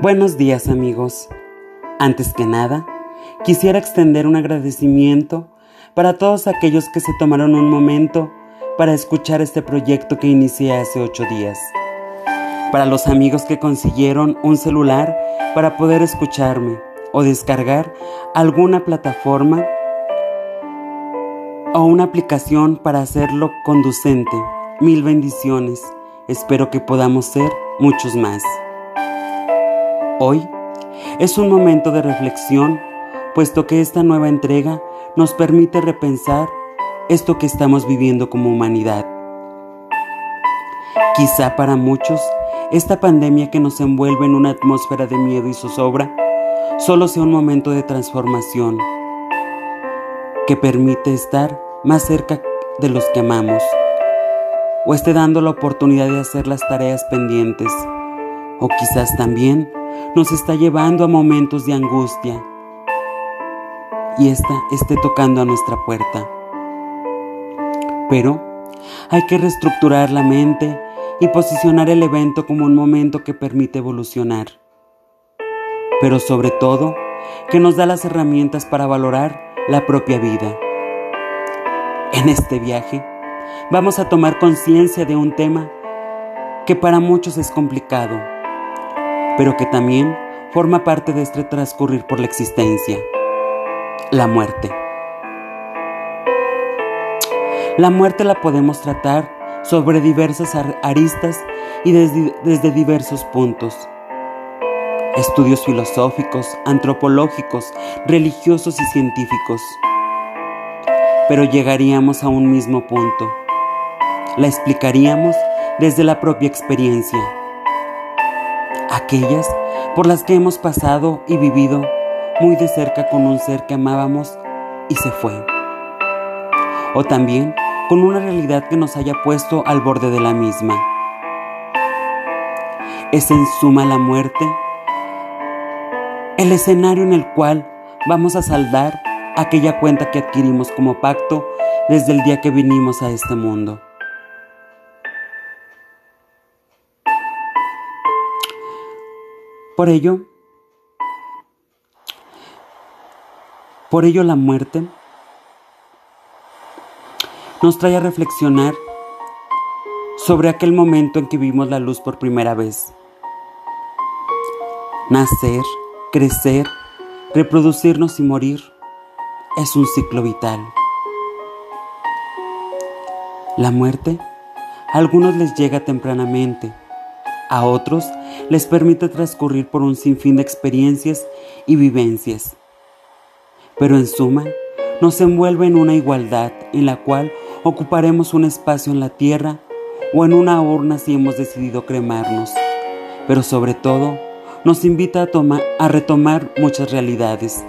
Buenos días amigos. Antes que nada, quisiera extender un agradecimiento para todos aquellos que se tomaron un momento para escuchar este proyecto que inicié hace ocho días. Para los amigos que consiguieron un celular para poder escucharme o descargar alguna plataforma o una aplicación para hacerlo conducente. Mil bendiciones. Espero que podamos ser muchos más. Hoy es un momento de reflexión, puesto que esta nueva entrega nos permite repensar esto que estamos viviendo como humanidad. Quizá para muchos, esta pandemia que nos envuelve en una atmósfera de miedo y zozobra solo sea un momento de transformación que permite estar más cerca de los que amamos o esté dando la oportunidad de hacer las tareas pendientes o quizás también nos está llevando a momentos de angustia y esta esté tocando a nuestra puerta. Pero hay que reestructurar la mente y posicionar el evento como un momento que permite evolucionar. Pero sobre todo, que nos da las herramientas para valorar la propia vida. En este viaje, vamos a tomar conciencia de un tema que para muchos es complicado pero que también forma parte de este transcurrir por la existencia, la muerte. La muerte la podemos tratar sobre diversas aristas y desde, diversos puntos. Estudios filosóficos, antropológicos, religiosos y científicos. Pero llegaríamos a un mismo punto. La explicaríamos desde la propia experiencia aquellas por las que hemos pasado y vivido muy de cerca con un ser que amábamos y se fue. O también con una realidad que nos haya puesto al borde de la misma. Es en suma la muerte el escenario en el cual vamos a saldar aquella cuenta que adquirimos como pacto desde el día que vinimos a este mundo. Por ello, por ello la muerte nos trae a reflexionar sobre aquel momento en que vimos la luz por primera vez. Nacer, crecer, reproducirnos y morir es un ciclo vital. La muerte a algunos les llega tempranamente a otros les permite transcurrir por un sinfín de experiencias y vivencias. Pero en suma, nos envuelve en una igualdad en la cual ocuparemos un espacio en la tierra o en una urna si hemos decidido cremarnos. Pero sobre todo, nos invita a, a retomar muchas realidades.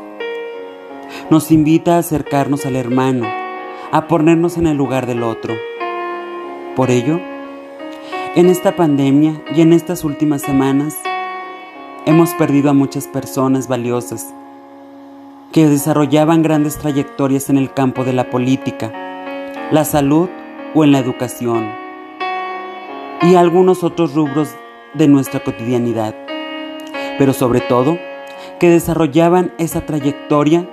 Nos invita a acercarnos al hermano, a ponernos en el lugar del otro. Por ello, en esta pandemia y en estas últimas semanas hemos perdido a muchas personas valiosas que desarrollaban grandes trayectorias en el campo de la política, la salud o en la educación y algunos otros rubros de nuestra cotidianidad, pero sobre todo que desarrollaban esa trayectoria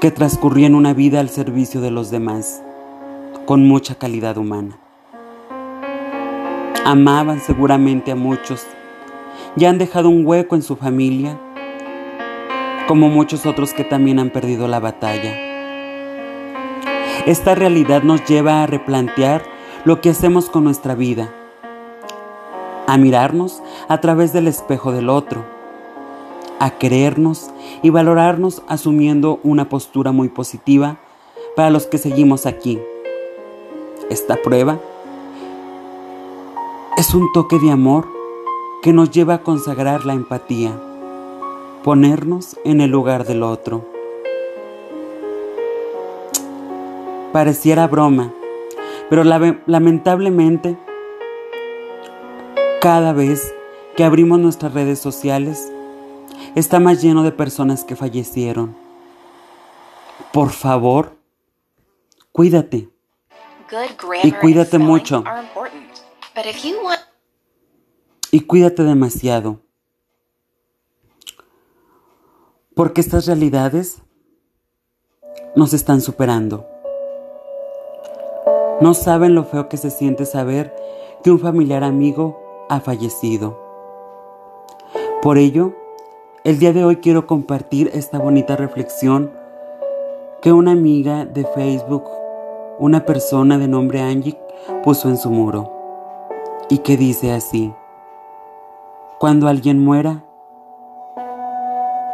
que transcurría en una vida al servicio de los demás, con mucha calidad humana. Amaban seguramente a muchos y han dejado un hueco en su familia, como muchos otros que también han perdido la batalla. Esta realidad nos lleva a replantear lo que hacemos con nuestra vida, a mirarnos a través del espejo del otro, a querernos y valorarnos asumiendo una postura muy positiva para los que seguimos aquí. Esta prueba es un toque de amor que nos lleva a consagrar la empatía, ponernos en el lugar del otro. Pareciera broma, pero lamentablemente cada vez que abrimos nuestras redes sociales está más lleno de personas que fallecieron. Por favor, cuídate. Y cuídate mucho. Y cuídate demasiado. Porque estas realidades nos están superando. No saben lo feo que se siente saber que un familiar amigo ha fallecido. Por ello, el día de hoy quiero compartir esta bonita reflexión que una amiga de Facebook, una persona de nombre Angie, puso en su muro y que dice así, cuando alguien muera,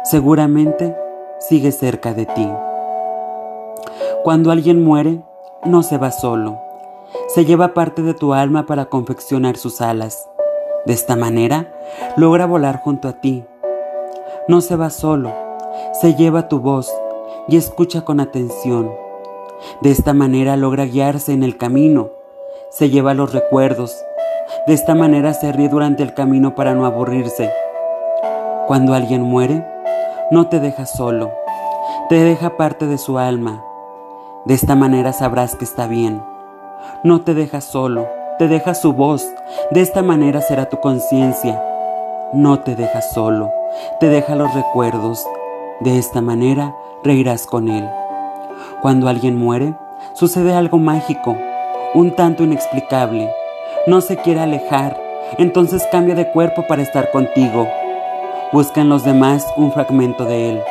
seguramente sigue cerca de ti. Cuando alguien muere, no se va solo, se lleva parte de tu alma para confeccionar sus alas. De esta manera, logra volar junto a ti. No se va solo, se lleva tu voz y escucha con atención. De esta manera logra guiarse en el camino, se lleva los recuerdos. De esta manera se ríe durante el camino para no aburrirse. Cuando alguien muere, no te deja solo, te deja parte de su alma. De esta manera sabrás que está bien. No te deja solo, te deja su voz. De esta manera será tu conciencia. No te deja solo, te deja los recuerdos. De esta manera reirás con él. Cuando alguien muere, sucede algo mágico, un tanto inexplicable. No se quiere alejar, entonces cambia de cuerpo para estar contigo. Busca en los demás un fragmento de él.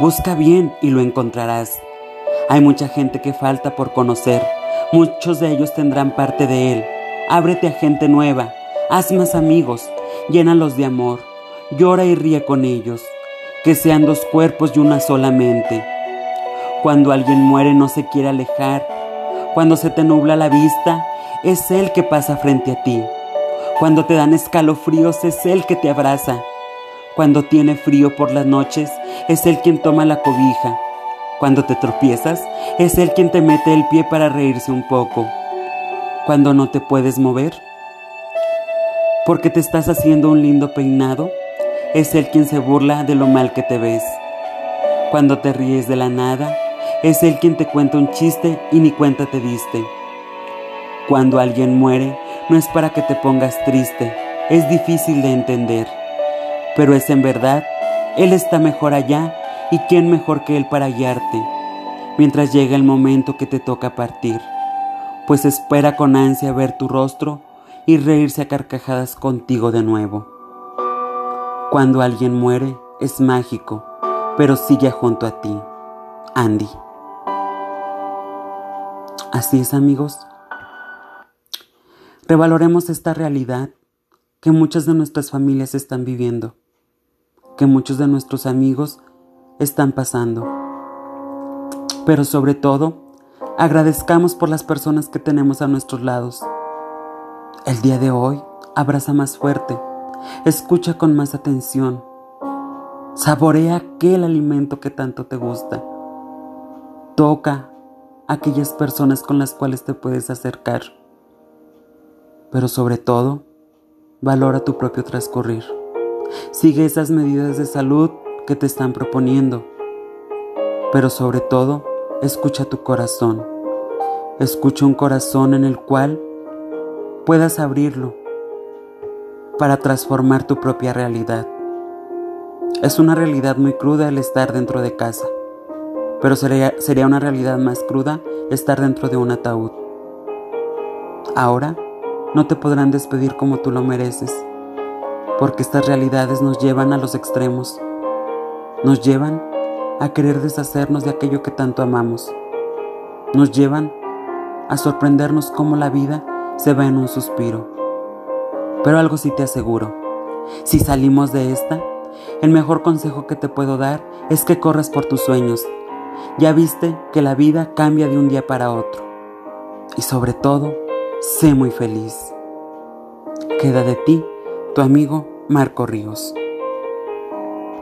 Busca bien y lo encontrarás. Hay mucha gente que falta por conocer. Muchos de ellos tendrán parte de él. Ábrete a gente nueva. Haz más amigos. Llénalos de amor. Llora y ríe con ellos que sean dos cuerpos y una sola mente. Cuando alguien muere no se quiere alejar. Cuando se te nubla la vista, es Él que pasa frente a ti. Cuando te dan escalofríos, es Él que te abraza. Cuando tiene frío por las noches, es Él quien toma la cobija. Cuando te tropiezas, es Él quien te mete el pie para reírse un poco. Cuando no te puedes mover, porque te estás haciendo un lindo peinado, es Él quien se burla de lo mal que te ves. Cuando te ríes de la nada, es Él quien te cuenta un chiste y ni cuenta te diste. Cuando alguien muere, no es para que te pongas triste, es difícil de entender. Pero es en verdad, Él está mejor allá y quién mejor que Él para guiarte, mientras llega el momento que te toca partir, pues espera con ansia ver tu rostro y reírse a carcajadas contigo de nuevo. Cuando alguien muere es mágico, pero sigue junto a ti. Andy. Así es amigos. Revaloremos esta realidad que muchas de nuestras familias están viviendo, que muchos de nuestros amigos están pasando. Pero sobre todo, agradezcamos por las personas que tenemos a nuestros lados. El día de hoy abraza más fuerte Escucha con más atención. Saborea aquel alimento que tanto te gusta. Toca aquellas personas con las cuales te puedes acercar. Pero sobre todo, valora tu propio transcurrir. Sigue esas medidas de salud que te están proponiendo. Pero sobre todo, escucha tu corazón. Escucha un corazón en el cual puedas abrirlo para transformar tu propia realidad. Es una realidad muy cruda el estar dentro de casa, pero sería, sería una realidad más cruda estar dentro de un ataúd. Ahora no te podrán despedir como tú lo mereces, porque estas realidades nos llevan a los extremos, nos llevan a querer deshacernos de aquello que tanto amamos, nos llevan a sorprendernos cómo la vida se va en un suspiro pero algo sí te aseguro. Si salimos de esta, el mejor consejo que te puedo dar es que corras por tus sueños. Ya viste que la vida cambia de un día para otro. Y sobre todo, sé muy feliz. Queda de ti, tu amigo Marco Ríos.